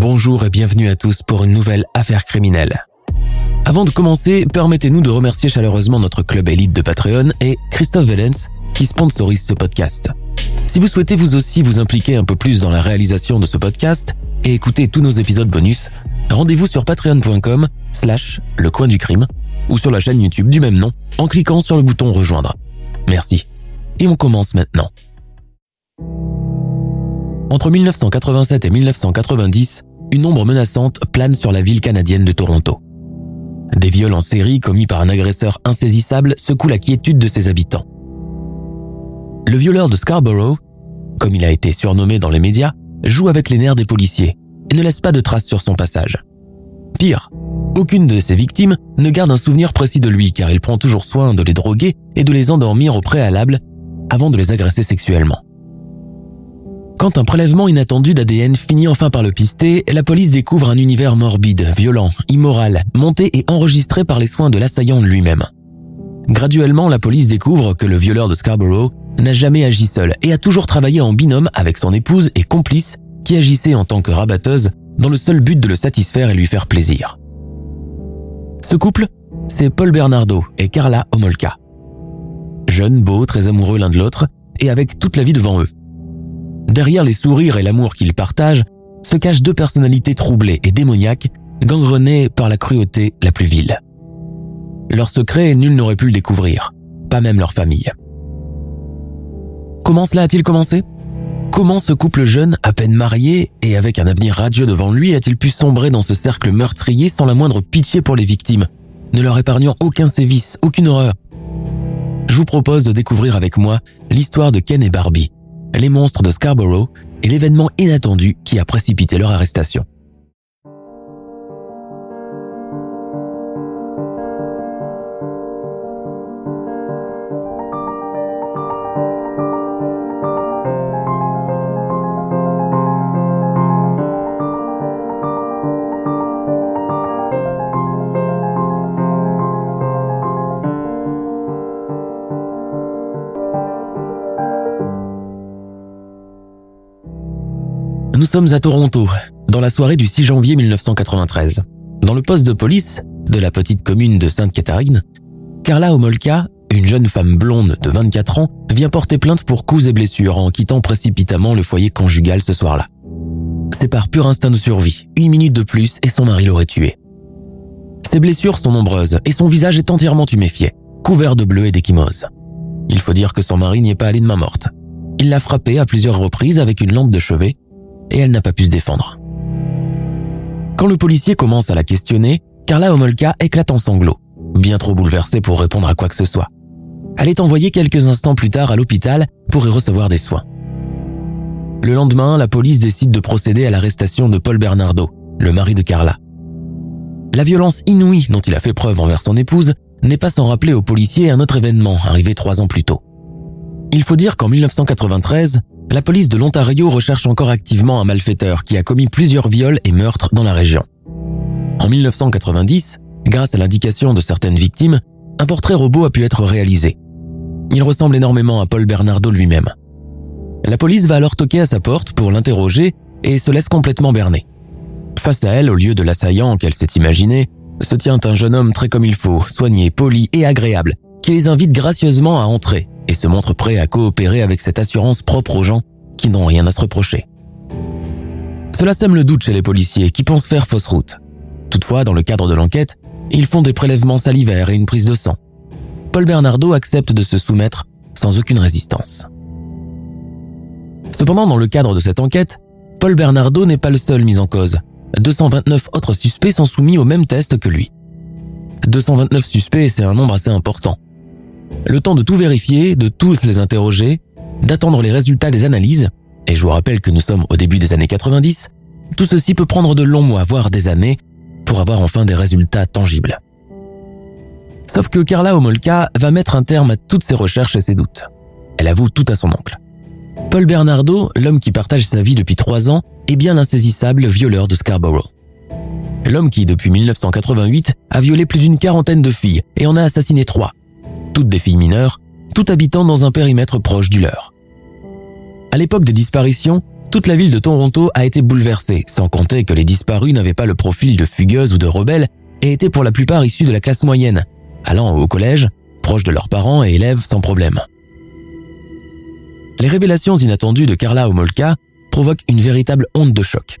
Bonjour et bienvenue à tous pour une nouvelle affaire criminelle. Avant de commencer, permettez-nous de remercier chaleureusement notre club élite de Patreon et Christophe Vellens qui sponsorise ce podcast. Si vous souhaitez vous aussi vous impliquer un peu plus dans la réalisation de ce podcast et écouter tous nos épisodes bonus, rendez-vous sur patreon.com slash le coin du crime ou sur la chaîne YouTube du même nom en cliquant sur le bouton rejoindre. Merci. Et on commence maintenant. Entre 1987 et 1990, une ombre menaçante plane sur la ville canadienne de Toronto. Des viols en série commis par un agresseur insaisissable secouent la quiétude de ses habitants. Le violeur de Scarborough, comme il a été surnommé dans les médias, joue avec les nerfs des policiers et ne laisse pas de traces sur son passage. Pire, aucune de ses victimes ne garde un souvenir précis de lui car il prend toujours soin de les droguer et de les endormir au préalable avant de les agresser sexuellement. Quand un prélèvement inattendu d'ADN finit enfin par le pister, la police découvre un univers morbide, violent, immoral, monté et enregistré par les soins de l'assaillant lui-même. Graduellement, la police découvre que le violeur de Scarborough n'a jamais agi seul et a toujours travaillé en binôme avec son épouse et complice qui agissait en tant que rabatteuse dans le seul but de le satisfaire et lui faire plaisir. Ce couple, c'est Paul Bernardo et Carla Homolka. Jeunes, beaux, très amoureux l'un de l'autre et avec toute la vie devant eux. Derrière les sourires et l'amour qu'ils partagent se cachent deux personnalités troublées et démoniaques, gangrenées par la cruauté la plus vile. Leur secret, nul n'aurait pu le découvrir, pas même leur famille. Comment cela a-t-il commencé? Comment ce couple jeune, à peine marié et avec un avenir radieux devant lui, a-t-il pu sombrer dans ce cercle meurtrier sans la moindre pitié pour les victimes, ne leur épargnant aucun sévice, aucune horreur? Je vous propose de découvrir avec moi l'histoire de Ken et Barbie, les monstres de Scarborough et l'événement inattendu qui a précipité leur arrestation. Sommes à Toronto, dans la soirée du 6 janvier 1993. Dans le poste de police de la petite commune de Sainte-Catherine, Carla Homolka, une jeune femme blonde de 24 ans, vient porter plainte pour coups et blessures en quittant précipitamment le foyer conjugal ce soir-là. C'est par pur instinct de survie, une minute de plus et son mari l'aurait tuée. Ses blessures sont nombreuses et son visage est entièrement tuméfié, couvert de bleu et d'échymose. Il faut dire que son mari n'y est pas allé de main morte. Il l'a frappée à plusieurs reprises avec une lampe de chevet et elle n'a pas pu se défendre. Quand le policier commence à la questionner, Carla Homolka éclate en sanglots, bien trop bouleversée pour répondre à quoi que ce soit. Elle est envoyée quelques instants plus tard à l'hôpital pour y recevoir des soins. Le lendemain, la police décide de procéder à l'arrestation de Paul Bernardo, le mari de Carla. La violence inouïe dont il a fait preuve envers son épouse n'est pas sans rappeler aux policiers un autre événement arrivé trois ans plus tôt. Il faut dire qu'en 1993, la police de l'Ontario recherche encore activement un malfaiteur qui a commis plusieurs viols et meurtres dans la région. En 1990, grâce à l'indication de certaines victimes, un portrait robot a pu être réalisé. Il ressemble énormément à Paul Bernardo lui-même. La police va alors toquer à sa porte pour l'interroger et se laisse complètement berner. Face à elle, au lieu de l'assaillant qu'elle s'est imaginé, se tient un jeune homme très comme il faut, soigné, poli et agréable, qui les invite gracieusement à entrer et se montre prêt à coopérer avec cette assurance propre aux gens qui n'ont rien à se reprocher. Cela sème le doute chez les policiers qui pensent faire fausse route. Toutefois, dans le cadre de l'enquête, ils font des prélèvements salivaires et une prise de sang. Paul Bernardo accepte de se soumettre sans aucune résistance. Cependant, dans le cadre de cette enquête, Paul Bernardo n'est pas le seul mis en cause. 229 autres suspects sont soumis au même test que lui. 229 suspects, c'est un nombre assez important. Le temps de tout vérifier, de tous les interroger, d'attendre les résultats des analyses, et je vous rappelle que nous sommes au début des années 90, tout ceci peut prendre de longs mois, voire des années, pour avoir enfin des résultats tangibles. Sauf que Carla Homolka va mettre un terme à toutes ses recherches et ses doutes. Elle avoue tout à son oncle. Paul Bernardo, l'homme qui partage sa vie depuis trois ans, est bien l'insaisissable violeur de Scarborough. L'homme qui, depuis 1988, a violé plus d'une quarantaine de filles et en a assassiné trois. Toutes des filles mineures, toutes habitant dans un périmètre proche du leur. À l'époque des disparitions, toute la ville de Toronto a été bouleversée, sans compter que les disparus n'avaient pas le profil de fugueuses ou de rebelles et étaient pour la plupart issus de la classe moyenne, allant au collège, proches de leurs parents et élèves sans problème. Les révélations inattendues de Carla Homolka provoquent une véritable honte de choc.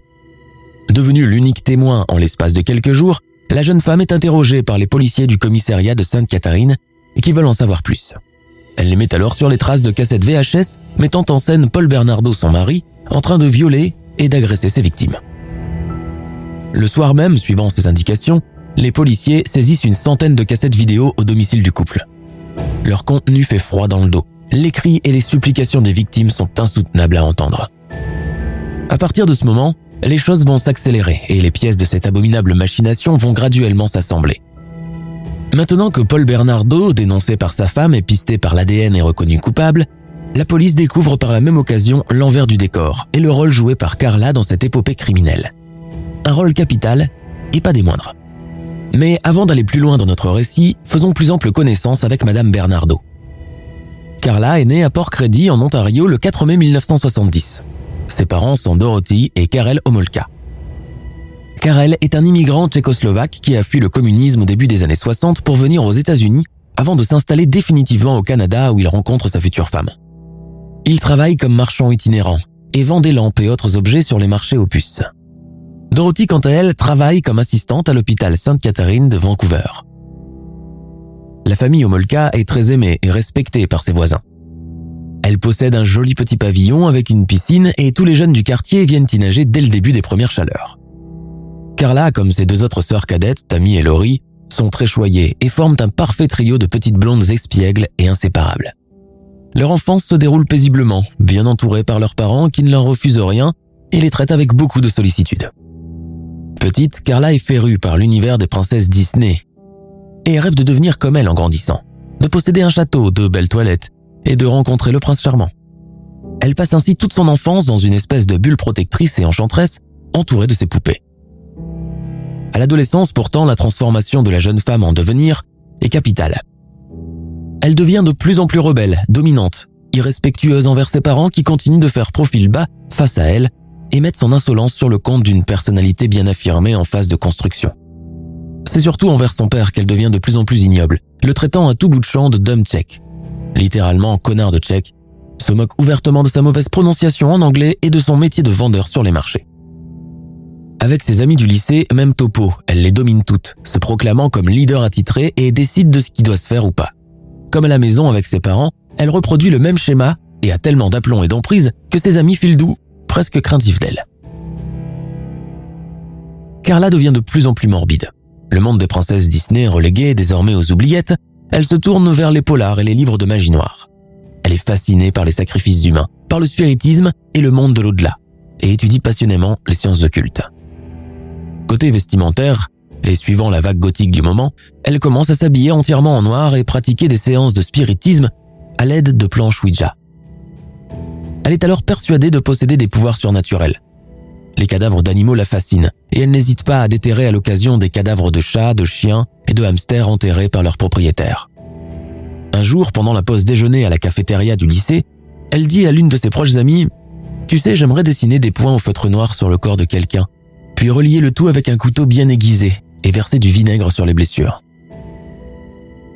Devenue l'unique témoin en l'espace de quelques jours, la jeune femme est interrogée par les policiers du commissariat de Sainte-Catherine qui veulent en savoir plus. Elle les met alors sur les traces de cassettes VHS mettant en scène Paul Bernardo, son mari, en train de violer et d'agresser ses victimes. Le soir même, suivant ses indications, les policiers saisissent une centaine de cassettes vidéo au domicile du couple. Leur contenu fait froid dans le dos. Les cris et les supplications des victimes sont insoutenables à entendre. À partir de ce moment, les choses vont s'accélérer et les pièces de cette abominable machination vont graduellement s'assembler. Maintenant que Paul Bernardo, dénoncé par sa femme et pisté par l'ADN, est reconnu coupable, la police découvre par la même occasion l'envers du décor et le rôle joué par Carla dans cette épopée criminelle. Un rôle capital et pas des moindres. Mais avant d'aller plus loin dans notre récit, faisons plus ample connaissance avec Madame Bernardo. Carla est née à Port Credit en Ontario le 4 mai 1970. Ses parents sont Dorothy et Karel Homolka. Karel est un immigrant tchécoslovaque qui a fui le communisme au début des années 60 pour venir aux États-Unis avant de s'installer définitivement au Canada où il rencontre sa future femme. Il travaille comme marchand itinérant et vend des lampes et autres objets sur les marchés aux puces. Dorothy, quant à elle, travaille comme assistante à l'hôpital Sainte-Catherine de Vancouver. La famille Homolka est très aimée et respectée par ses voisins. Elle possède un joli petit pavillon avec une piscine et tous les jeunes du quartier viennent y nager dès le début des premières chaleurs. Carla, comme ses deux autres sœurs cadettes, Tammy et Laurie, sont très choyées et forment un parfait trio de petites blondes espiègles et inséparables. Leur enfance se déroule paisiblement, bien entourées par leurs parents qui ne leur refusent rien et les traitent avec beaucoup de sollicitude. Petite, Carla est férue par l'univers des princesses Disney et rêve de devenir comme elle en grandissant, de posséder un château, de belles toilettes et de rencontrer le prince charmant. Elle passe ainsi toute son enfance dans une espèce de bulle protectrice et enchanteresse entourée de ses poupées. À l'adolescence, pourtant, la transformation de la jeune femme en devenir est capitale. Elle devient de plus en plus rebelle, dominante, irrespectueuse envers ses parents qui continuent de faire profil bas face à elle et mettent son insolence sur le compte d'une personnalité bien affirmée en phase de construction. C'est surtout envers son père qu'elle devient de plus en plus ignoble, le traitant à tout bout de champ de dumb tchèque, littéralement connard de tchèque, se moque ouvertement de sa mauvaise prononciation en anglais et de son métier de vendeur sur les marchés. Avec ses amis du lycée, même topo, elle les domine toutes, se proclamant comme leader attitré et décide de ce qui doit se faire ou pas. Comme à la maison avec ses parents, elle reproduit le même schéma et a tellement d'aplomb et d'emprise que ses amis filent doux, presque craintifs d'elle. Carla devient de plus en plus morbide. Le monde des princesses Disney relégué désormais aux oubliettes, elle se tourne vers les polars et les livres de magie noire. Elle est fascinée par les sacrifices humains, par le spiritisme et le monde de l'au-delà, et étudie passionnément les sciences occultes. Côté vestimentaire, et suivant la vague gothique du moment, elle commence à s'habiller entièrement en noir et pratiquer des séances de spiritisme à l'aide de planches Ouija. Elle est alors persuadée de posséder des pouvoirs surnaturels. Les cadavres d'animaux la fascinent et elle n'hésite pas à déterrer à l'occasion des cadavres de chats, de chiens et de hamsters enterrés par leurs propriétaires. Un jour, pendant la pause déjeuner à la cafétéria du lycée, elle dit à l'une de ses proches amies Tu sais, j'aimerais dessiner des points au feutre noir sur le corps de quelqu'un, puis relier le tout avec un couteau bien aiguisé et verser du vinaigre sur les blessures.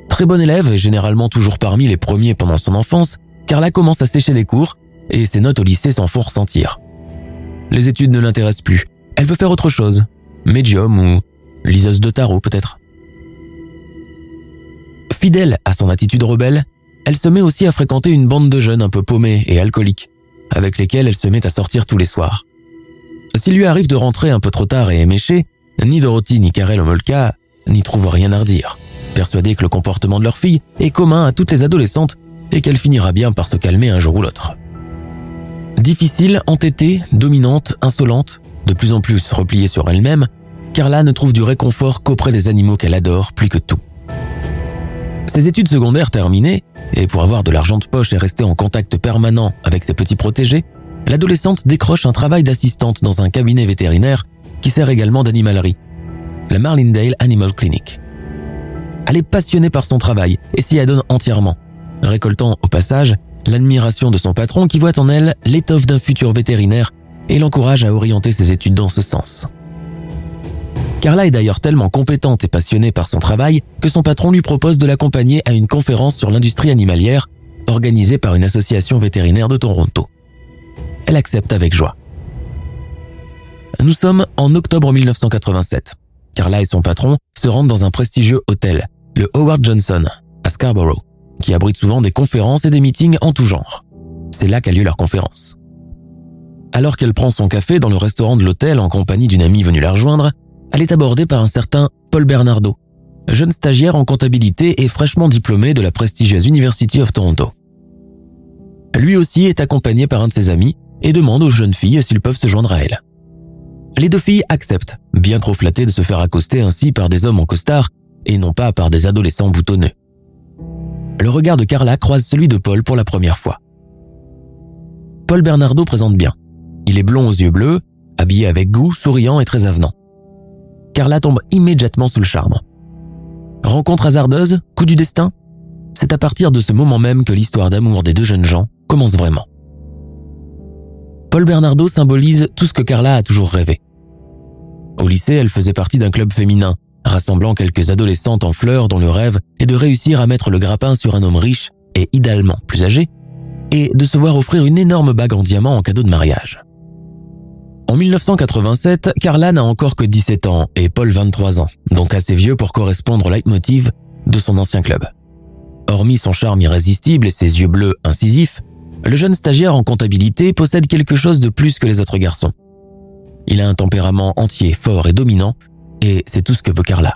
Très bonne élève, généralement toujours parmi les premiers pendant son enfance, Carla commence à sécher les cours et ses notes au lycée s'en font ressentir. Les études ne l'intéressent plus. Elle veut faire autre chose. Médium ou liseuse de tarot peut-être. Fidèle à son attitude rebelle, elle se met aussi à fréquenter une bande de jeunes un peu paumés et alcooliques, avec lesquels elle se met à sortir tous les soirs. S'il lui arrive de rentrer un peu trop tard et éméché, ni Dorothy ni Karel Omolka n'y trouvent rien à redire, persuadés que le comportement de leur fille est commun à toutes les adolescentes et qu'elle finira bien par se calmer un jour ou l'autre. Difficile, entêtée, dominante, insolente, de plus en plus repliée sur elle-même, Carla ne trouve du réconfort qu'auprès des animaux qu'elle adore plus que tout. Ses études secondaires terminées, et pour avoir de l'argent de poche et rester en contact permanent avec ses petits protégés, l'adolescente décroche un travail d'assistante dans un cabinet vétérinaire qui sert également d'animalerie, la Marlindale Animal Clinic. Elle est passionnée par son travail et s'y adonne entièrement, récoltant au passage l'admiration de son patron qui voit en elle l'étoffe d'un futur vétérinaire et l'encourage à orienter ses études dans ce sens. Carla est d'ailleurs tellement compétente et passionnée par son travail que son patron lui propose de l'accompagner à une conférence sur l'industrie animalière organisée par une association vétérinaire de Toronto. Elle accepte avec joie. Nous sommes en octobre 1987. Carla et son patron se rendent dans un prestigieux hôtel, le Howard Johnson, à Scarborough, qui abrite souvent des conférences et des meetings en tout genre. C'est là qu'a lieu leur conférence. Alors qu'elle prend son café dans le restaurant de l'hôtel en compagnie d'une amie venue la rejoindre, elle est abordée par un certain Paul Bernardo, jeune stagiaire en comptabilité et fraîchement diplômé de la prestigieuse University of Toronto. Lui aussi est accompagné par un de ses amis et demande aux jeunes filles s'ils peuvent se joindre à elle. Les deux filles acceptent, bien trop flattées de se faire accoster ainsi par des hommes en costard et non pas par des adolescents boutonneux. Le regard de Carla croise celui de Paul pour la première fois. Paul Bernardo présente bien. Il est blond aux yeux bleus, habillé avec goût, souriant et très avenant. Carla tombe immédiatement sous le charme. Rencontre hasardeuse, coup du destin? C'est à partir de ce moment même que l'histoire d'amour des deux jeunes gens commence vraiment. Paul Bernardo symbolise tout ce que Carla a toujours rêvé. Au lycée, elle faisait partie d'un club féminin, rassemblant quelques adolescentes en fleurs dont le rêve est de réussir à mettre le grappin sur un homme riche et idéalement plus âgé, et de se voir offrir une énorme bague en diamant en cadeau de mariage. En 1987, Carla n'a encore que 17 ans et Paul 23 ans, donc assez vieux pour correspondre au leitmotiv de son ancien club. Hormis son charme irrésistible et ses yeux bleus incisifs, le jeune stagiaire en comptabilité possède quelque chose de plus que les autres garçons. Il a un tempérament entier, fort et dominant, et c'est tout ce que veut Carla.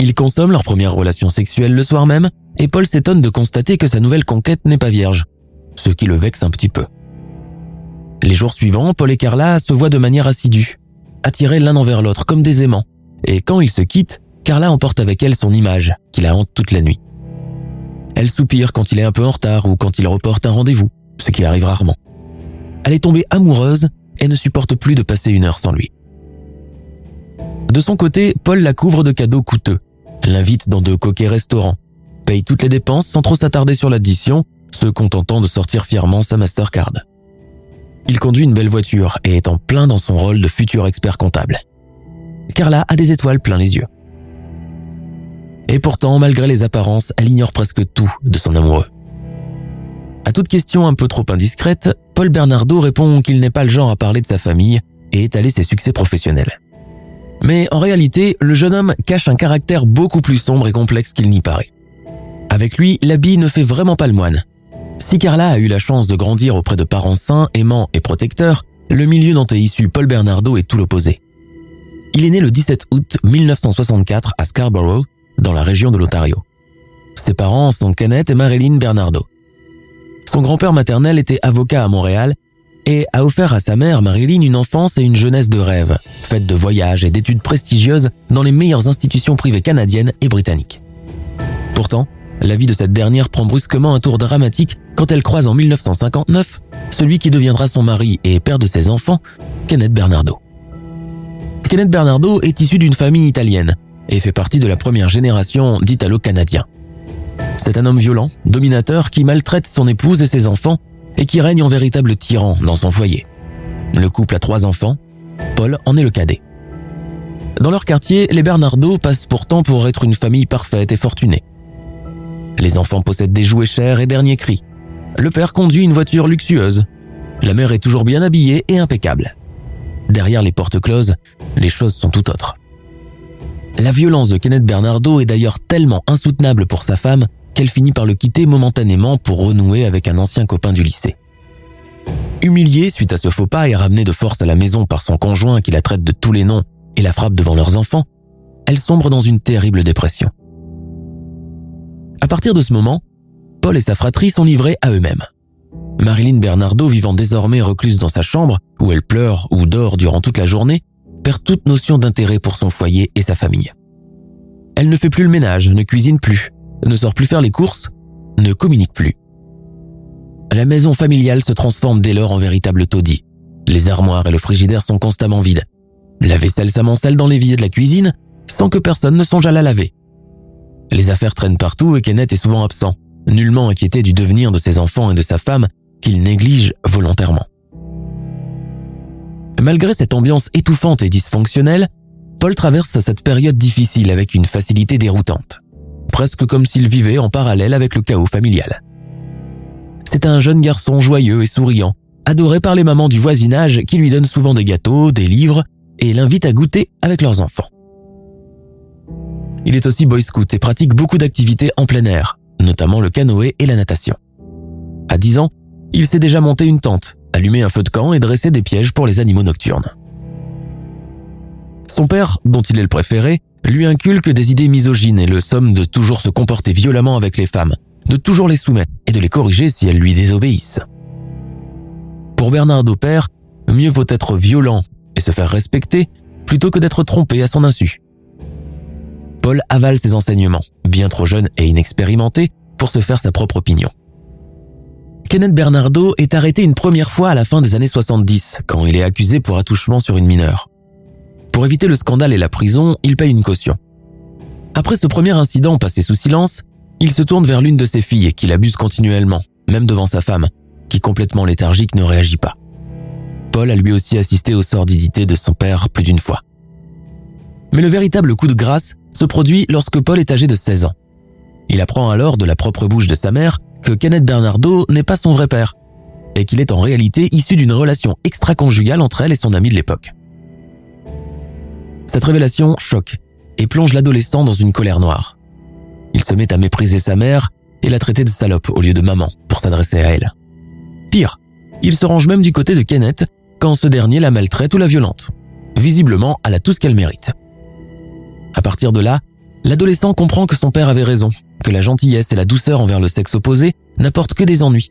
Ils consomment leur première relation sexuelle le soir même, et Paul s'étonne de constater que sa nouvelle conquête n'est pas vierge, ce qui le vexe un petit peu. Les jours suivants, Paul et Carla se voient de manière assidue, attirés l'un envers l'autre comme des aimants. Et quand ils se quittent, Carla emporte avec elle son image, qui la hante toute la nuit. Elle soupire quand il est un peu en retard ou quand il reporte un rendez-vous, ce qui arrive rarement. Elle est tombée amoureuse et ne supporte plus de passer une heure sans lui. De son côté, Paul la couvre de cadeaux coûteux, l'invite dans de coquets restaurants, paye toutes les dépenses sans trop s'attarder sur l'addition, se contentant de sortir fièrement sa Mastercard. Il conduit une belle voiture et est en plein dans son rôle de futur expert comptable. Carla a des étoiles plein les yeux. Et pourtant, malgré les apparences, elle ignore presque tout de son amoureux. À toute question un peu trop indiscrète, Paul Bernardo répond qu'il n'est pas le genre à parler de sa famille et étaler ses succès professionnels. Mais en réalité, le jeune homme cache un caractère beaucoup plus sombre et complexe qu'il n'y paraît. Avec lui, l'habit ne fait vraiment pas le moine. Si Carla a eu la chance de grandir auprès de parents sains, aimants et protecteurs, le milieu dont est issu Paul Bernardo est tout l'opposé. Il est né le 17 août 1964 à Scarborough, dans la région de l'Ontario. Ses parents sont Kenneth et Marilyn Bernardo. Son grand-père maternel était avocat à Montréal et a offert à sa mère Marilyn une enfance et une jeunesse de rêve, faite de voyages et d'études prestigieuses dans les meilleures institutions privées canadiennes et britanniques. Pourtant, la vie de cette dernière prend brusquement un tour dramatique quand elle croise en 1959 celui qui deviendra son mari et père de ses enfants, Kenneth Bernardo. Kenneth Bernardo est issu d'une famille italienne et fait partie de la première génération d'Italo-Canadiens. C'est un homme violent, dominateur qui maltraite son épouse et ses enfants et qui règne en véritable tyran dans son foyer. Le couple a trois enfants, Paul en est le cadet. Dans leur quartier, les Bernardo passent pourtant pour être une famille parfaite et fortunée. Les enfants possèdent des jouets chers et derniers cris. Le père conduit une voiture luxueuse. La mère est toujours bien habillée et impeccable. Derrière les portes closes, les choses sont tout autres. La violence de Kenneth Bernardo est d'ailleurs tellement insoutenable pour sa femme qu'elle finit par le quitter momentanément pour renouer avec un ancien copain du lycée. Humiliée suite à ce faux pas et ramenée de force à la maison par son conjoint qui la traite de tous les noms et la frappe devant leurs enfants, elle sombre dans une terrible dépression. À partir de ce moment, Paul et sa fratrie sont livrés à eux-mêmes. Marilyn Bernardo, vivant désormais recluse dans sa chambre, où elle pleure ou dort durant toute la journée, perd toute notion d'intérêt pour son foyer et sa famille. Elle ne fait plus le ménage, ne cuisine plus, ne sort plus faire les courses, ne communique plus. La maison familiale se transforme dès lors en véritable taudis. Les armoires et le frigidaire sont constamment vides. La vaisselle s'amoncelle dans l'évier de la cuisine sans que personne ne songe à la laver. Les affaires traînent partout et Kenneth est souvent absent, nullement inquiété du devenir de ses enfants et de sa femme qu'il néglige volontairement. Malgré cette ambiance étouffante et dysfonctionnelle, Paul traverse cette période difficile avec une facilité déroutante, presque comme s'il vivait en parallèle avec le chaos familial. C'est un jeune garçon joyeux et souriant, adoré par les mamans du voisinage qui lui donnent souvent des gâteaux, des livres et l'invitent à goûter avec leurs enfants. Il est aussi boy scout et pratique beaucoup d'activités en plein air, notamment le canoë et la natation. À 10 ans, il s'est déjà monté une tente, allumé un feu de camp et dressé des pièges pour les animaux nocturnes. Son père, dont il est le préféré, lui inculque des idées misogynes et le somme de toujours se comporter violemment avec les femmes, de toujours les soumettre et de les corriger si elles lui désobéissent. Pour Bernardo père, mieux vaut être violent et se faire respecter plutôt que d'être trompé à son insu. Paul avale ses enseignements, bien trop jeune et inexpérimenté pour se faire sa propre opinion. Kenneth Bernardo est arrêté une première fois à la fin des années 70, quand il est accusé pour attouchement sur une mineure. Pour éviter le scandale et la prison, il paye une caution. Après ce premier incident passé sous silence, il se tourne vers l'une de ses filles qui l'abuse continuellement, même devant sa femme, qui complètement léthargique ne réagit pas. Paul a lui aussi assisté aux sordidités de son père plus d'une fois. Mais le véritable coup de grâce se produit lorsque Paul est âgé de 16 ans. Il apprend alors de la propre bouche de sa mère que Kenneth Bernardo n'est pas son vrai père et qu'il est en réalité issu d'une relation extra-conjugale entre elle et son ami de l'époque. Cette révélation choque et plonge l'adolescent dans une colère noire. Il se met à mépriser sa mère et la traiter de salope au lieu de maman pour s'adresser à elle. Pire, il se range même du côté de Kenneth quand ce dernier la maltraite ou la violente. Visiblement, elle a tout ce qu'elle mérite. À partir de là, l'adolescent comprend que son père avait raison que la gentillesse et la douceur envers le sexe opposé n'apportent que des ennuis,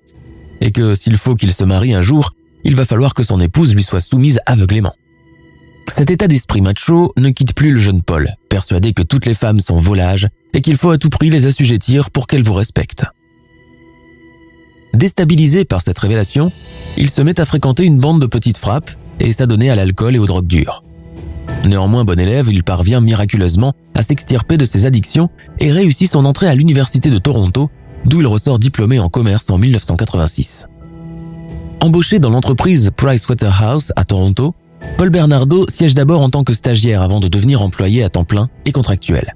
et que s'il faut qu'il se marie un jour, il va falloir que son épouse lui soit soumise aveuglément. Cet état d'esprit macho ne quitte plus le jeune Paul, persuadé que toutes les femmes sont volages et qu'il faut à tout prix les assujettir pour qu'elles vous respectent. Déstabilisé par cette révélation, il se met à fréquenter une bande de petites frappes et s'adonner à l'alcool et aux drogues dures. Néanmoins bon élève, il parvient miraculeusement à s'extirper de ses addictions et réussit son entrée à l'Université de Toronto, d'où il ressort diplômé en commerce en 1986. Embauché dans l'entreprise Pricewaterhouse à Toronto, Paul Bernardo siège d'abord en tant que stagiaire avant de devenir employé à temps plein et contractuel.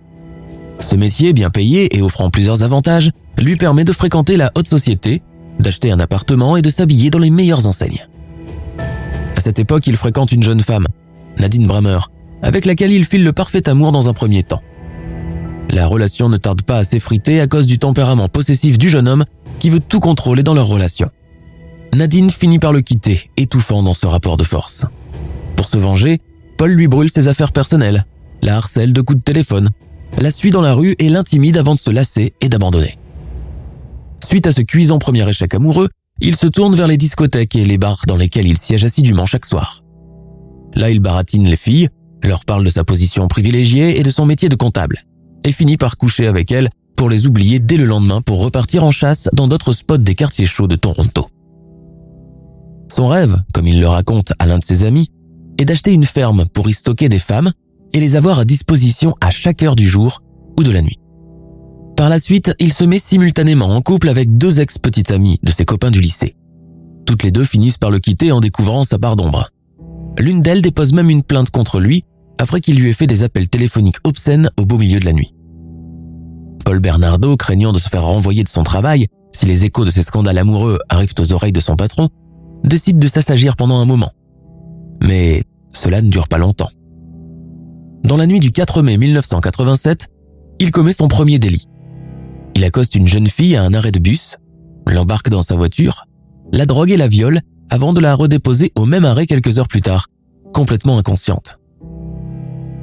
Ce métier, bien payé et offrant plusieurs avantages, lui permet de fréquenter la haute société, d'acheter un appartement et de s'habiller dans les meilleures enseignes. À cette époque, il fréquente une jeune femme, Nadine Brammer, avec laquelle il file le parfait amour dans un premier temps. La relation ne tarde pas à s'effriter à cause du tempérament possessif du jeune homme qui veut tout contrôler dans leur relation. Nadine finit par le quitter, étouffant dans ce rapport de force. Pour se venger, Paul lui brûle ses affaires personnelles, la harcèle de coups de téléphone, la suit dans la rue et l'intimide avant de se lasser et d'abandonner. Suite à ce cuisant premier échec amoureux, il se tourne vers les discothèques et les bars dans lesquels il siège assidûment chaque soir. Là, il baratine les filles, leur parle de sa position privilégiée et de son métier de comptable, et finit par coucher avec elles pour les oublier dès le lendemain pour repartir en chasse dans d'autres spots des quartiers chauds de Toronto. Son rêve, comme il le raconte à l'un de ses amis, est d'acheter une ferme pour y stocker des femmes et les avoir à disposition à chaque heure du jour ou de la nuit. Par la suite, il se met simultanément en couple avec deux ex-petites amies de ses copains du lycée. Toutes les deux finissent par le quitter en découvrant sa part d'ombre. L'une d'elles dépose même une plainte contre lui après qu'il lui ait fait des appels téléphoniques obscènes au beau milieu de la nuit. Paul Bernardo, craignant de se faire renvoyer de son travail si les échos de ses scandales amoureux arrivent aux oreilles de son patron, décide de s'assagir pendant un moment. Mais cela ne dure pas longtemps. Dans la nuit du 4 mai 1987, il commet son premier délit. Il accoste une jeune fille à un arrêt de bus, l'embarque dans sa voiture, la drogue et la viole avant de la redéposer au même arrêt quelques heures plus tard, complètement inconsciente.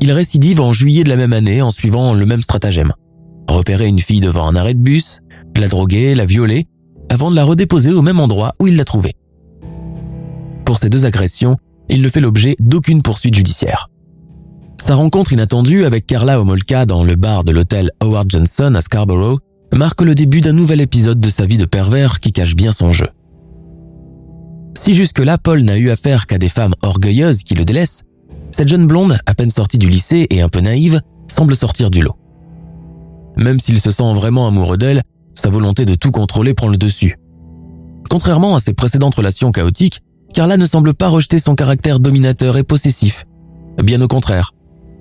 Il récidive en juillet de la même année en suivant le même stratagème. Repérer une fille devant un arrêt de bus, la droguer, la violer, avant de la redéposer au même endroit où il l'a trouvée. Pour ces deux agressions, il ne fait l'objet d'aucune poursuite judiciaire. Sa rencontre inattendue avec Carla Homolka dans le bar de l'hôtel Howard Johnson à Scarborough marque le début d'un nouvel épisode de sa vie de pervers qui cache bien son jeu. Si jusque-là Paul n'a eu affaire qu'à des femmes orgueilleuses qui le délaissent, cette jeune blonde, à peine sortie du lycée et un peu naïve, semble sortir du lot. Même s'il se sent vraiment amoureux d'elle, sa volonté de tout contrôler prend le dessus. Contrairement à ses précédentes relations chaotiques, Carla ne semble pas rejeter son caractère dominateur et possessif. Bien au contraire,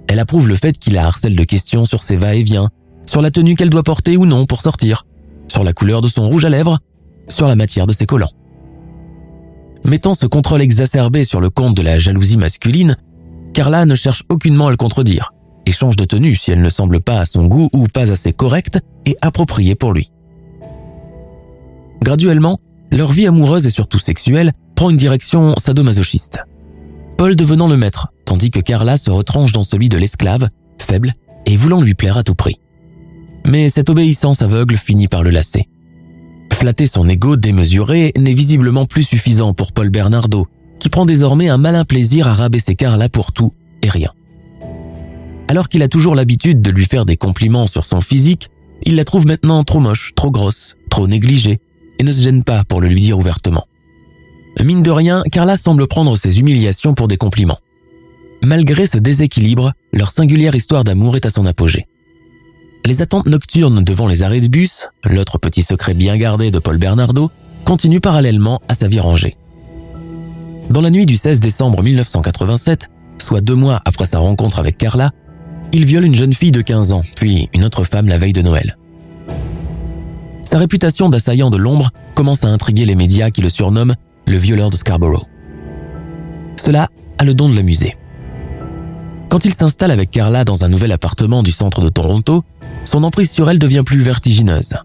elle approuve le fait qu'il la harcèle de questions sur ses va-et-vient, sur la tenue qu'elle doit porter ou non pour sortir, sur la couleur de son rouge à lèvres, sur la matière de ses collants. Mettant ce contrôle exacerbé sur le compte de la jalousie masculine, Carla ne cherche aucunement à le contredire et change de tenue si elle ne semble pas à son goût ou pas assez correcte et appropriée pour lui. Graduellement, leur vie amoureuse et surtout sexuelle prend une direction sadomasochiste. Paul devenant le maître, tandis que Carla se retranche dans celui de l'esclave, faible et voulant lui plaire à tout prix. Mais cette obéissance aveugle finit par le lasser. Flatter son ego démesuré n'est visiblement plus suffisant pour Paul Bernardo, qui prend désormais un malin plaisir à rabaisser Carla pour tout et rien. Alors qu'il a toujours l'habitude de lui faire des compliments sur son physique, il la trouve maintenant trop moche, trop grosse, trop négligée, et ne se gêne pas pour le lui dire ouvertement. Mine de rien, Carla semble prendre ses humiliations pour des compliments. Malgré ce déséquilibre, leur singulière histoire d'amour est à son apogée. Les attentes nocturnes devant les arrêts de bus, l'autre petit secret bien gardé de Paul Bernardo, continuent parallèlement à sa vie rangée. Dans la nuit du 16 décembre 1987, soit deux mois après sa rencontre avec Carla, il viole une jeune fille de 15 ans, puis une autre femme la veille de Noël. Sa réputation d'assaillant de l'ombre commence à intriguer les médias qui le surnomment le violeur de Scarborough. Cela a le don de l'amuser. Quand il s'installe avec Carla dans un nouvel appartement du centre de Toronto, son emprise sur elle devient plus vertigineuse.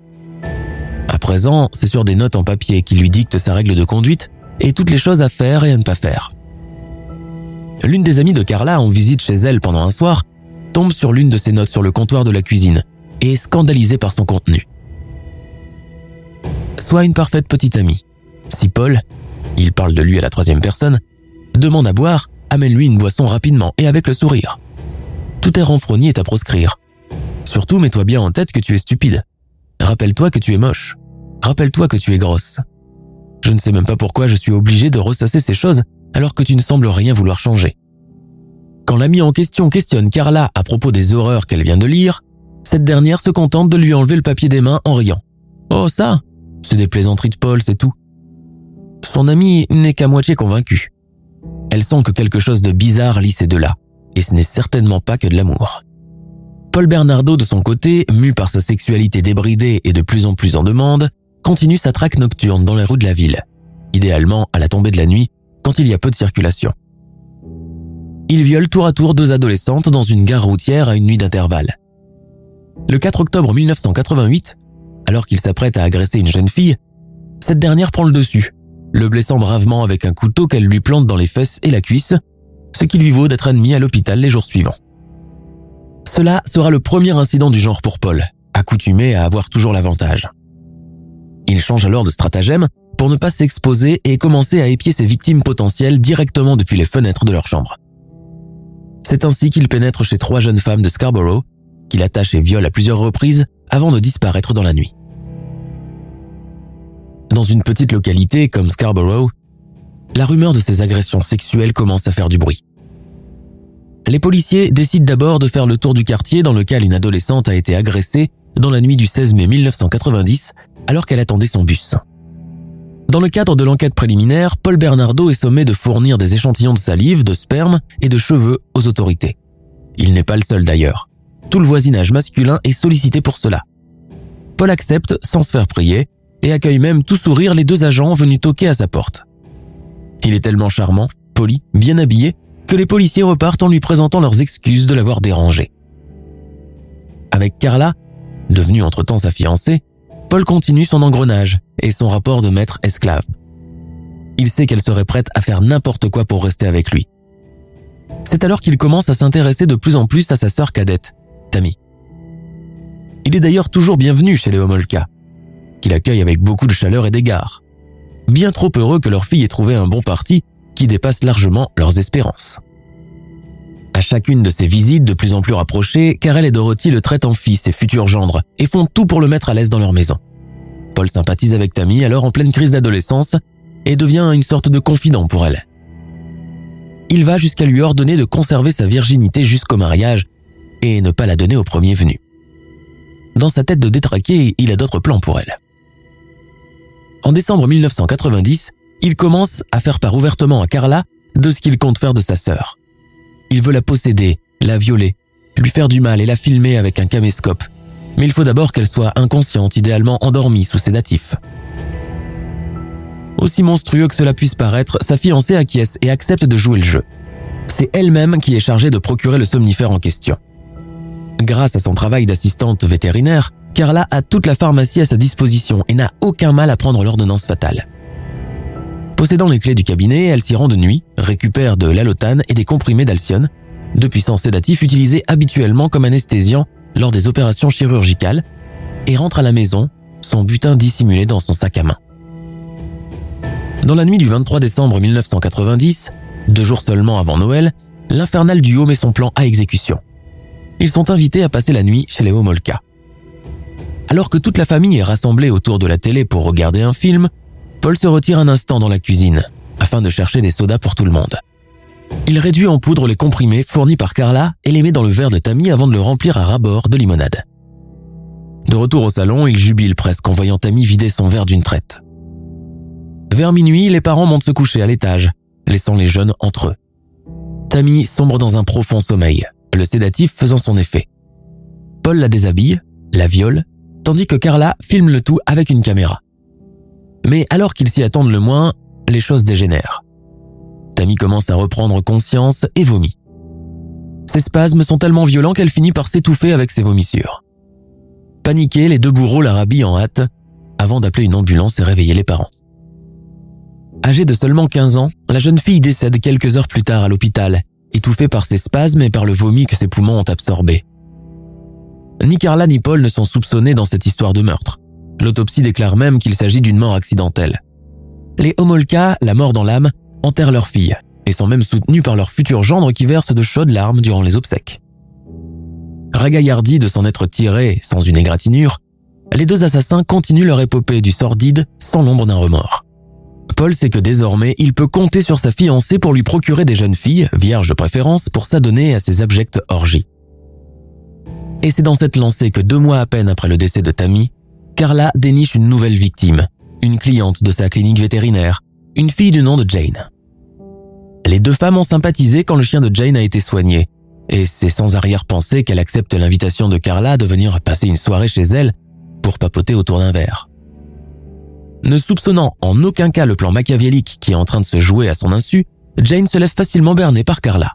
À présent, c'est sur des notes en papier qui lui dictent sa règle de conduite et toutes les choses à faire et à ne pas faire. L'une des amies de Carla en visite chez elle pendant un soir tombe sur l'une de ses notes sur le comptoir de la cuisine et est scandalisée par son contenu. Soit une parfaite petite amie. Si Paul, il parle de lui à la troisième personne, demande à boire, amène-lui une boisson rapidement et avec le sourire. Tout est renfrogné et à proscrire. Surtout, mets-toi bien en tête que tu es stupide. Rappelle-toi que tu es moche. Rappelle-toi que tu es grosse. Je ne sais même pas pourquoi je suis obligé de ressasser ces choses alors que tu ne sembles rien vouloir changer. Quand l'ami en question questionne Carla à propos des horreurs qu'elle vient de lire, cette dernière se contente de lui enlever le papier des mains en riant. Oh ça, c'est des plaisanteries de Paul, c'est tout. Son ami n'est qu'à moitié convaincu. Elle sent que quelque chose de bizarre lit ces deux-là, et ce n'est certainement pas que de l'amour. Paul Bernardo, de son côté, mu par sa sexualité débridée et de plus en plus en demande, continue sa traque nocturne dans les rues de la ville, idéalement à la tombée de la nuit, quand il y a peu de circulation. Il viole tour à tour deux adolescentes dans une gare routière à une nuit d'intervalle. Le 4 octobre 1988, alors qu'il s'apprête à agresser une jeune fille, cette dernière prend le dessus le blessant bravement avec un couteau qu'elle lui plante dans les fesses et la cuisse, ce qui lui vaut d'être admis à l'hôpital les jours suivants. Cela sera le premier incident du genre pour Paul, accoutumé à avoir toujours l'avantage. Il change alors de stratagème pour ne pas s'exposer et commencer à épier ses victimes potentielles directement depuis les fenêtres de leur chambre. C'est ainsi qu'il pénètre chez trois jeunes femmes de Scarborough, qu'il attache et viole à plusieurs reprises avant de disparaître dans la nuit. Dans une petite localité comme Scarborough, la rumeur de ces agressions sexuelles commence à faire du bruit. Les policiers décident d'abord de faire le tour du quartier dans lequel une adolescente a été agressée dans la nuit du 16 mai 1990 alors qu'elle attendait son bus. Dans le cadre de l'enquête préliminaire, Paul Bernardo est sommé de fournir des échantillons de salive, de sperme et de cheveux aux autorités. Il n'est pas le seul d'ailleurs. Tout le voisinage masculin est sollicité pour cela. Paul accepte sans se faire prier et accueille même tout sourire les deux agents venus toquer à sa porte. Il est tellement charmant, poli, bien habillé, que les policiers repartent en lui présentant leurs excuses de l'avoir dérangé. Avec Carla, devenue entre-temps sa fiancée, Paul continue son engrenage et son rapport de maître-esclave. Il sait qu'elle serait prête à faire n'importe quoi pour rester avec lui. C'est alors qu'il commence à s'intéresser de plus en plus à sa sœur cadette, Tammy. Il est d'ailleurs toujours bienvenu chez les Homolka, qu'il accueille avec beaucoup de chaleur et d'égard. Bien trop heureux que leur fille ait trouvé un bon parti qui dépasse largement leurs espérances. Chacune de ces visites de plus en plus rapprochées, Karel et Dorothy le traitent en fils et futur gendre et font tout pour le mettre à l'aise dans leur maison. Paul sympathise avec Tammy alors en pleine crise d'adolescence et devient une sorte de confident pour elle. Il va jusqu'à lui ordonner de conserver sa virginité jusqu'au mariage et ne pas la donner au premier venu. Dans sa tête de détraqué, il a d'autres plans pour elle. En décembre 1990, il commence à faire part ouvertement à Carla de ce qu'il compte faire de sa sœur. Il veut la posséder, la violer, lui faire du mal et la filmer avec un caméscope. Mais il faut d'abord qu'elle soit inconsciente, idéalement endormie sous sédatif. Aussi monstrueux que cela puisse paraître, sa fiancée acquiesce et accepte de jouer le jeu. C'est elle-même qui est chargée de procurer le somnifère en question. Grâce à son travail d'assistante vétérinaire, Carla a toute la pharmacie à sa disposition et n'a aucun mal à prendre l'ordonnance fatale. Possédant les clés du cabinet, elle s'y rend de nuit, récupère de l'alotane et des comprimés d'alcyone, deux puissants sédatifs utilisés habituellement comme anesthésiant lors des opérations chirurgicales, et rentre à la maison, son butin dissimulé dans son sac à main. Dans la nuit du 23 décembre 1990, deux jours seulement avant Noël, l'infernal duo met son plan à exécution. Ils sont invités à passer la nuit chez les Homolka. Alors que toute la famille est rassemblée autour de la télé pour regarder un film, Paul se retire un instant dans la cuisine afin de chercher des sodas pour tout le monde. Il réduit en poudre les comprimés fournis par Carla et les met dans le verre de Tammy avant de le remplir à ras-bord de limonade. De retour au salon, il jubile presque en voyant Tammy vider son verre d'une traite. Vers minuit, les parents montent se coucher à l'étage, laissant les jeunes entre eux. Tammy sombre dans un profond sommeil, le sédatif faisant son effet. Paul la déshabille, la viole, tandis que Carla filme le tout avec une caméra. Mais alors qu'ils s'y attendent le moins, les choses dégénèrent. Tammy commence à reprendre conscience et vomit. Ses spasmes sont tellement violents qu'elle finit par s'étouffer avec ses vomissures. Paniqués, les deux bourreaux la rhabillent en hâte avant d'appeler une ambulance et réveiller les parents. Âgée de seulement 15 ans, la jeune fille décède quelques heures plus tard à l'hôpital, étouffée par ses spasmes et par le vomi que ses poumons ont absorbé. Ni Carla ni Paul ne sont soupçonnés dans cette histoire de meurtre. L'autopsie déclare même qu'il s'agit d'une mort accidentelle. Les Homolka, la mort dans l'âme, enterrent leur fille et sont même soutenus par leur futur gendre qui verse de chaudes larmes durant les obsèques. Ragaillardi de s'en être tiré sans une égratignure, les deux assassins continuent leur épopée du sordide sans l'ombre d'un remords. Paul sait que désormais, il peut compter sur sa fiancée pour lui procurer des jeunes filles, vierges de préférence, pour s'adonner à ses abjectes orgies. Et c'est dans cette lancée que deux mois à peine après le décès de Tammy, Carla déniche une nouvelle victime, une cliente de sa clinique vétérinaire, une fille du nom de Jane. Les deux femmes ont sympathisé quand le chien de Jane a été soigné, et c'est sans arrière-pensée qu'elle accepte l'invitation de Carla de venir passer une soirée chez elle pour papoter autour d'un verre. Ne soupçonnant en aucun cas le plan machiavélique qui est en train de se jouer à son insu, Jane se lève facilement bernée par Carla.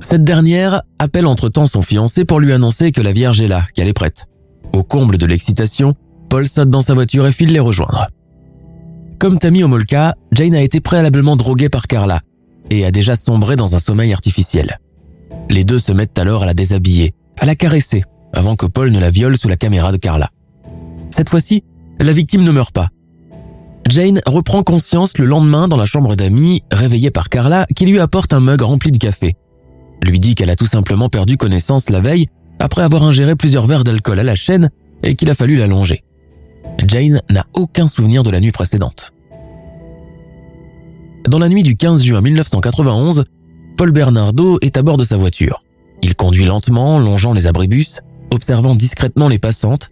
Cette dernière appelle entre-temps son fiancé pour lui annoncer que la Vierge est là, qu'elle est prête. Au comble de l'excitation, Paul saute dans sa voiture et file les rejoindre. Comme Tammy Omolka, Jane a été préalablement droguée par Carla et a déjà sombré dans un sommeil artificiel. Les deux se mettent alors à la déshabiller, à la caresser, avant que Paul ne la viole sous la caméra de Carla. Cette fois-ci, la victime ne meurt pas, Jane reprend conscience le lendemain dans la chambre d'amis, réveillée par Carla, qui lui apporte un mug rempli de café. Lui dit qu'elle a tout simplement perdu connaissance la veille après avoir ingéré plusieurs verres d'alcool à la chaîne et qu'il a fallu la longer. Jane n'a aucun souvenir de la nuit précédente. Dans la nuit du 15 juin 1991, Paul Bernardo est à bord de sa voiture. Il conduit lentement, longeant les abribus, observant discrètement les passantes,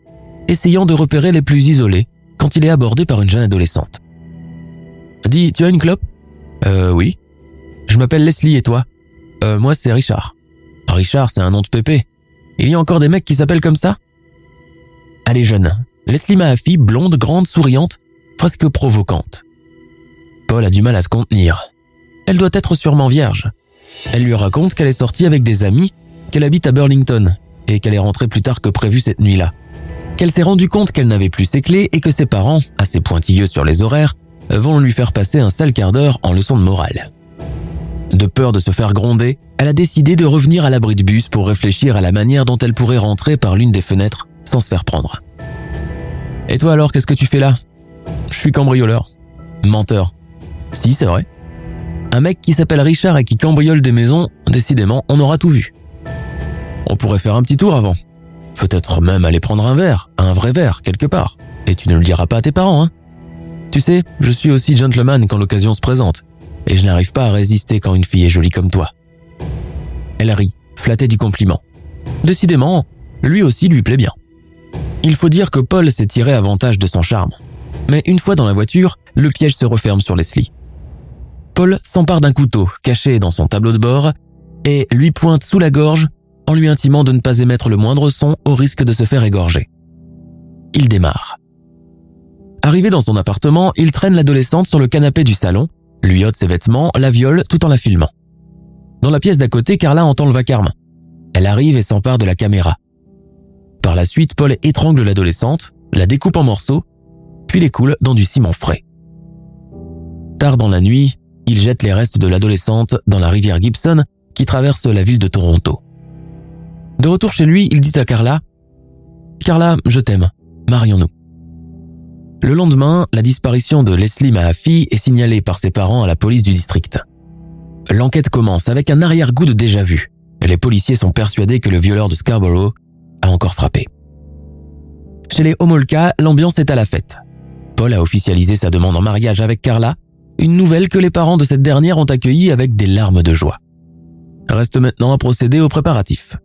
essayant de repérer les plus isolés quand il est abordé par une jeune adolescente. Dis, tu as une clope? Euh, oui. Je m'appelle Leslie et toi? Euh, moi c'est Richard. Richard, c'est un nom de pépé. Il y a encore des mecs qui s'appellent comme ça? Est jeune. Leslie Mahaffey, blonde, grande, souriante, presque provocante. Paul a du mal à se contenir. Elle doit être sûrement vierge. Elle lui raconte qu'elle est sortie avec des amis, qu'elle habite à Burlington et qu'elle est rentrée plus tard que prévu cette nuit-là qu'elle s'est rendue compte qu'elle n'avait plus ses clés et que ses parents, assez pointilleux sur les horaires, vont lui faire passer un sale quart d'heure en leçon de morale. De peur de se faire gronder, elle a décidé de revenir à l'abri de bus pour réfléchir à la manière dont elle pourrait rentrer par l'une des fenêtres sans se faire prendre. Et toi alors, qu'est-ce que tu fais là? Je suis cambrioleur. Menteur. Si, c'est vrai. Un mec qui s'appelle Richard et qui cambriole des maisons, décidément, on aura tout vu. On pourrait faire un petit tour avant. Peut-être même aller prendre un verre, un vrai verre, quelque part. Et tu ne le diras pas à tes parents, hein Tu sais, je suis aussi gentleman quand l'occasion se présente. Et je n'arrive pas à résister quand une fille est jolie comme toi. Elle rit, flattée du compliment. Décidément, lui aussi lui plaît bien. Il faut dire que Paul s'est tiré avantage de son charme. Mais une fois dans la voiture, le piège se referme sur Leslie. Paul s'empare d'un couteau caché dans son tableau de bord et lui pointe sous la gorge en lui intimant de ne pas émettre le moindre son au risque de se faire égorger. Il démarre. Arrivé dans son appartement, il traîne l'adolescente sur le canapé du salon, lui ôte ses vêtements, la viole tout en la filmant. Dans la pièce d'à côté, Carla entend le vacarme. Elle arrive et s'empare de la caméra. Par la suite, Paul étrangle l'adolescente, la découpe en morceaux, puis les coule dans du ciment frais. Tard dans la nuit, il jette les restes de l'adolescente dans la rivière Gibson qui traverse la ville de Toronto. De retour chez lui, il dit à Carla Carla, je t'aime, marions-nous. Le lendemain, la disparition de Leslie Mahaffey est signalée par ses parents à la police du district. L'enquête commence avec un arrière-goût de déjà-vu. Les policiers sont persuadés que le violeur de Scarborough a encore frappé. Chez les Homolka, l'ambiance est à la fête. Paul a officialisé sa demande en mariage avec Carla, une nouvelle que les parents de cette dernière ont accueillie avec des larmes de joie. Reste maintenant à procéder aux préparatifs.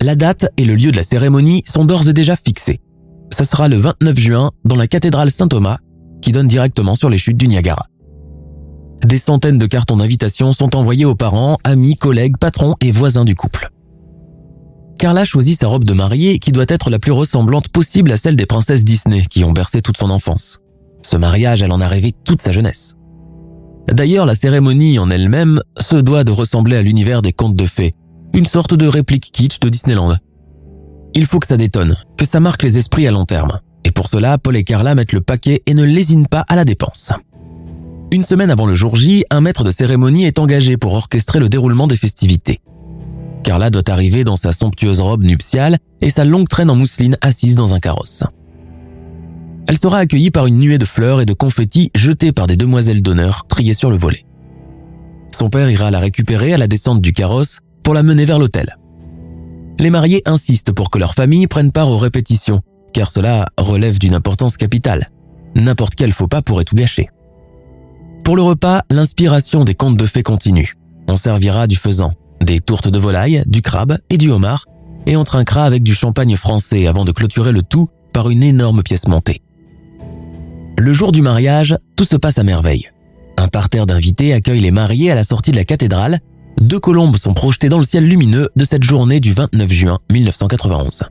La date et le lieu de la cérémonie sont d'ores et déjà fixés. Ça sera le 29 juin dans la cathédrale Saint-Thomas, qui donne directement sur les chutes du Niagara. Des centaines de cartons d'invitation sont envoyés aux parents, amis, collègues, patrons et voisins du couple. Carla choisit sa robe de mariée qui doit être la plus ressemblante possible à celle des princesses Disney qui ont bercé toute son enfance. Ce mariage, elle en a rêvé toute sa jeunesse. D'ailleurs, la cérémonie en elle-même se doit de ressembler à l'univers des contes de fées, une sorte de réplique kitsch de Disneyland. Il faut que ça détonne, que ça marque les esprits à long terme. Et pour cela, Paul et Carla mettent le paquet et ne lésinent pas à la dépense. Une semaine avant le jour J, un maître de cérémonie est engagé pour orchestrer le déroulement des festivités. Carla doit arriver dans sa somptueuse robe nuptiale et sa longue traîne en mousseline assise dans un carrosse. Elle sera accueillie par une nuée de fleurs et de confettis jetés par des demoiselles d'honneur triées sur le volet. Son père ira la récupérer à la descente du carrosse pour la mener vers l'hôtel. Les mariés insistent pour que leur famille prenne part aux répétitions, car cela relève d'une importance capitale. N'importe quel faux pas pourrait tout gâcher. Pour le repas, l'inspiration des contes de fées continue. On servira du faisan, des tourtes de volaille, du crabe et du homard, et on trinquera avec du champagne français avant de clôturer le tout par une énorme pièce montée. Le jour du mariage, tout se passe à merveille. Un parterre d'invités accueille les mariés à la sortie de la cathédrale. Deux colombes sont projetées dans le ciel lumineux de cette journée du 29 juin 1991.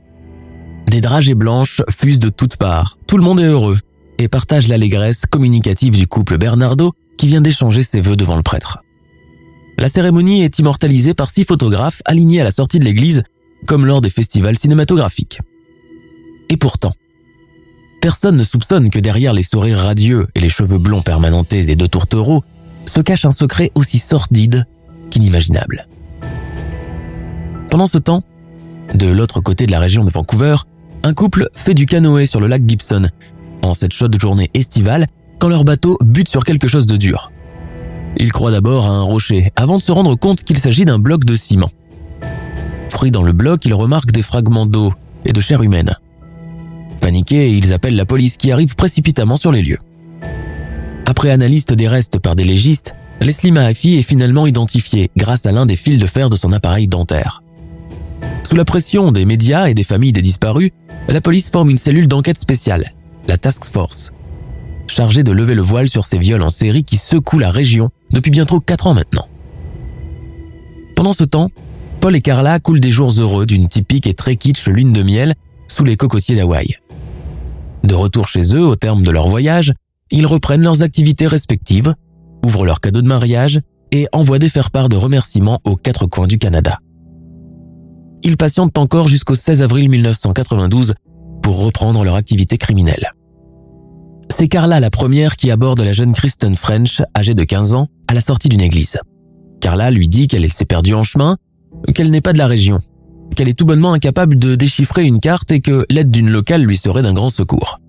Des dragées blanches fusent de toutes parts. Tout le monde est heureux et partage l'allégresse communicative du couple Bernardo qui vient d'échanger ses vœux devant le prêtre. La cérémonie est immortalisée par six photographes alignés à la sortie de l'église, comme lors des festivals cinématographiques. Et pourtant, personne ne soupçonne que derrière les sourires radieux et les cheveux blonds permanentés des deux tourtereaux se cache un secret aussi sordide qu'inimaginable. Pendant ce temps, de l'autre côté de la région de Vancouver, un couple fait du canoë sur le lac Gibson, en cette chaude journée estivale, quand leur bateau bute sur quelque chose de dur. Ils croient d'abord à un rocher, avant de se rendre compte qu'il s'agit d'un bloc de ciment. Pris dans le bloc, ils remarquent des fragments d'eau et de chair humaine. Paniqués, ils appellent la police qui arrive précipitamment sur les lieux. Après analyse des restes par des légistes, Leslie Mahaffey est finalement identifiée grâce à l'un des fils de fer de son appareil dentaire. Sous la pression des médias et des familles des disparus, la police forme une cellule d'enquête spéciale, la Task Force, chargée de lever le voile sur ces viols en série qui secouent la région depuis bientôt 4 ans maintenant. Pendant ce temps, Paul et Carla coulent des jours heureux d'une typique et très kitsch lune de miel sous les cocotiers d'Hawaï. De retour chez eux au terme de leur voyage, ils reprennent leurs activités respectives, ouvrent leurs cadeaux de mariage et envoient des faire-part de remerciements aux quatre coins du Canada. Ils patientent encore jusqu'au 16 avril 1992 pour reprendre leur activité criminelle. C'est Carla la première qui aborde la jeune Kristen French, âgée de 15 ans, à la sortie d'une église. Carla lui dit qu'elle s'est perdue en chemin, qu'elle n'est pas de la région, qu'elle est tout bonnement incapable de déchiffrer une carte et que l'aide d'une locale lui serait d'un grand secours.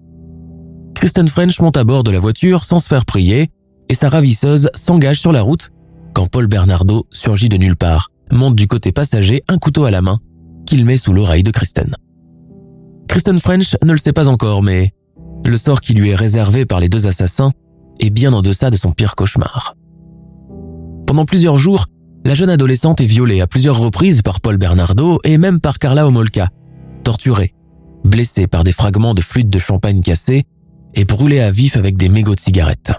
Kristen French monte à bord de la voiture sans se faire prier et sa ravisseuse s'engage sur la route quand Paul Bernardo surgit de nulle part, monte du côté passager un couteau à la main qu'il met sous l'oreille de Kristen. Kristen French ne le sait pas encore, mais le sort qui lui est réservé par les deux assassins est bien en deçà de son pire cauchemar. Pendant plusieurs jours, la jeune adolescente est violée à plusieurs reprises par Paul Bernardo et même par Carla Homolka, torturée, blessée par des fragments de flûte de champagne cassés et brûlée à vif avec des mégots de cigarettes.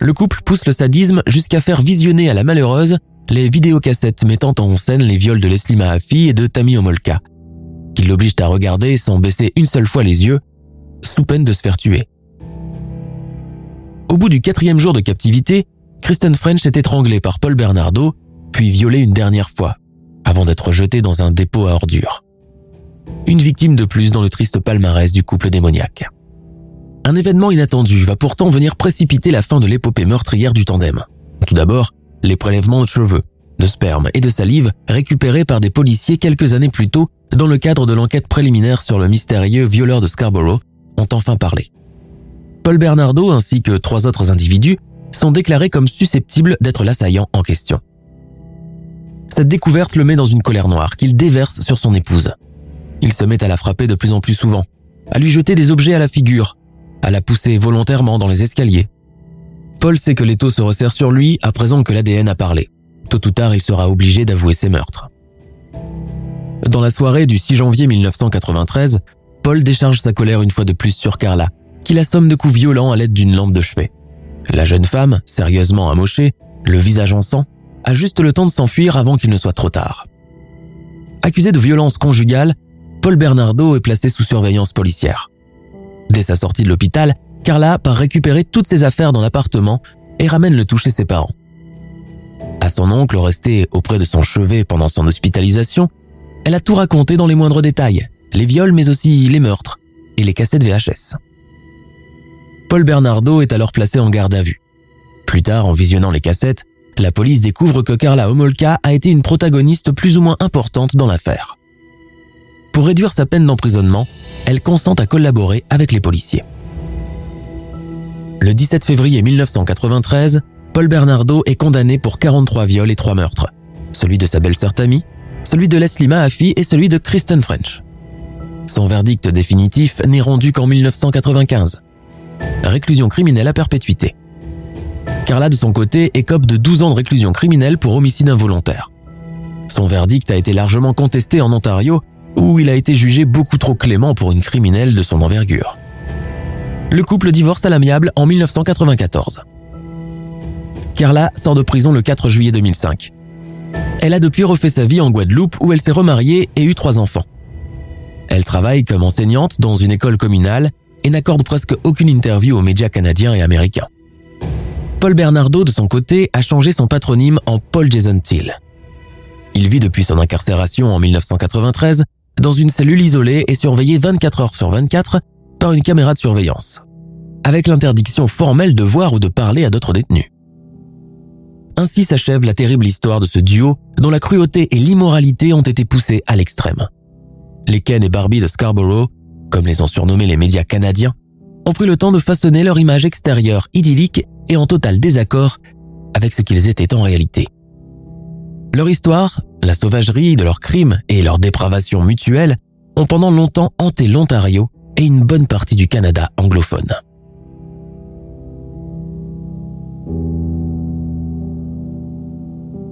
Le couple pousse le sadisme jusqu'à faire visionner à la malheureuse les vidéocassettes mettant en scène les viols de Leslie Mahaffey et de Tammy Homolka, qui l'obligent à regarder sans baisser une seule fois les yeux, sous peine de se faire tuer. Au bout du quatrième jour de captivité, Kristen French est étranglée par Paul Bernardo, puis violée une dernière fois, avant d'être jetée dans un dépôt à ordures. Une victime de plus dans le triste palmarès du couple démoniaque. Un événement inattendu va pourtant venir précipiter la fin de l'épopée meurtrière du tandem. Tout d'abord, les prélèvements de cheveux, de sperme et de salive récupérés par des policiers quelques années plus tôt dans le cadre de l'enquête préliminaire sur le mystérieux violeur de Scarborough enfin parlé. Paul Bernardo ainsi que trois autres individus sont déclarés comme susceptibles d'être l'assaillant en question. Cette découverte le met dans une colère noire qu'il déverse sur son épouse. Il se met à la frapper de plus en plus souvent, à lui jeter des objets à la figure, à la pousser volontairement dans les escaliers. Paul sait que l'étau se resserre sur lui à présent que l'ADN a parlé. Tôt ou tard, il sera obligé d'avouer ses meurtres. Dans la soirée du 6 janvier 1993, Paul décharge sa colère une fois de plus sur Carla, qui l'assomme de coups violents à l'aide d'une lampe de chevet. La jeune femme, sérieusement amochée, le visage en sang, a juste le temps de s'enfuir avant qu'il ne soit trop tard. Accusé de violence conjugale, Paul Bernardo est placé sous surveillance policière. Dès sa sortie de l'hôpital, Carla part récupérer toutes ses affaires dans l'appartement et ramène le toucher ses parents. À son oncle resté auprès de son chevet pendant son hospitalisation, elle a tout raconté dans les moindres détails, les viols mais aussi les meurtres et les cassettes VHS. Paul Bernardo est alors placé en garde à vue. Plus tard, en visionnant les cassettes, la police découvre que Carla Homolka a été une protagoniste plus ou moins importante dans l'affaire. Pour réduire sa peine d'emprisonnement, elle consent à collaborer avec les policiers. Le 17 février 1993, Paul Bernardo est condamné pour 43 viols et 3 meurtres. Celui de sa belle-sœur Tammy, celui de Leslie Mahaffey et celui de Kristen French. Son verdict définitif n'est rendu qu'en 1995. Réclusion criminelle à perpétuité. Carla, de son côté, écope de 12 ans de réclusion criminelle pour homicide involontaire. Son verdict a été largement contesté en Ontario où il a été jugé beaucoup trop clément pour une criminelle de son envergure. Le couple divorce à l'amiable en 1994. Carla sort de prison le 4 juillet 2005. Elle a depuis refait sa vie en Guadeloupe où elle s'est remariée et eu trois enfants. Elle travaille comme enseignante dans une école communale et n'accorde presque aucune interview aux médias canadiens et américains. Paul Bernardo, de son côté, a changé son patronyme en Paul Jason Till. Il vit depuis son incarcération en 1993 dans une cellule isolée et surveillée 24 heures sur 24 par une caméra de surveillance, avec l'interdiction formelle de voir ou de parler à d'autres détenus. Ainsi s'achève la terrible histoire de ce duo dont la cruauté et l'immoralité ont été poussées à l'extrême. Les Ken et Barbie de Scarborough, comme les ont surnommés les médias canadiens, ont pris le temps de façonner leur image extérieure idyllique et en total désaccord avec ce qu'ils étaient en réalité. Leur histoire, la sauvagerie de leurs crimes et leur dépravation mutuelle ont pendant longtemps hanté l'Ontario et une bonne partie du Canada anglophone.